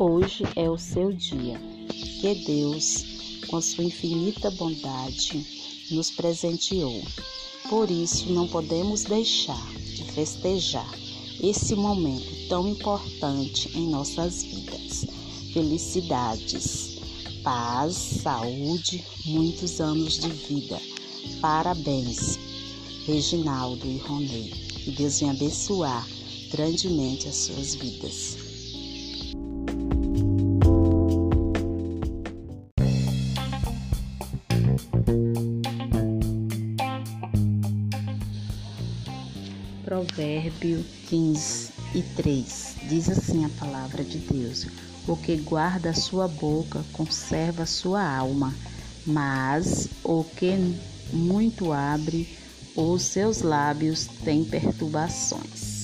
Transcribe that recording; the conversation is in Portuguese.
Hoje é o seu dia. Que Deus, com sua infinita bondade, nos presenteou. Por isso, não podemos deixar de festejar esse momento tão importante em nossas vidas. Felicidades, paz, saúde, muitos anos de vida. Parabéns, Reginaldo e Ronei. Que Deus venha abençoar grandemente as suas vidas. Provérbio 15 e 3 diz assim a palavra de Deus: O que guarda a sua boca conserva a sua alma, mas o que muito abre os seus lábios tem perturbações.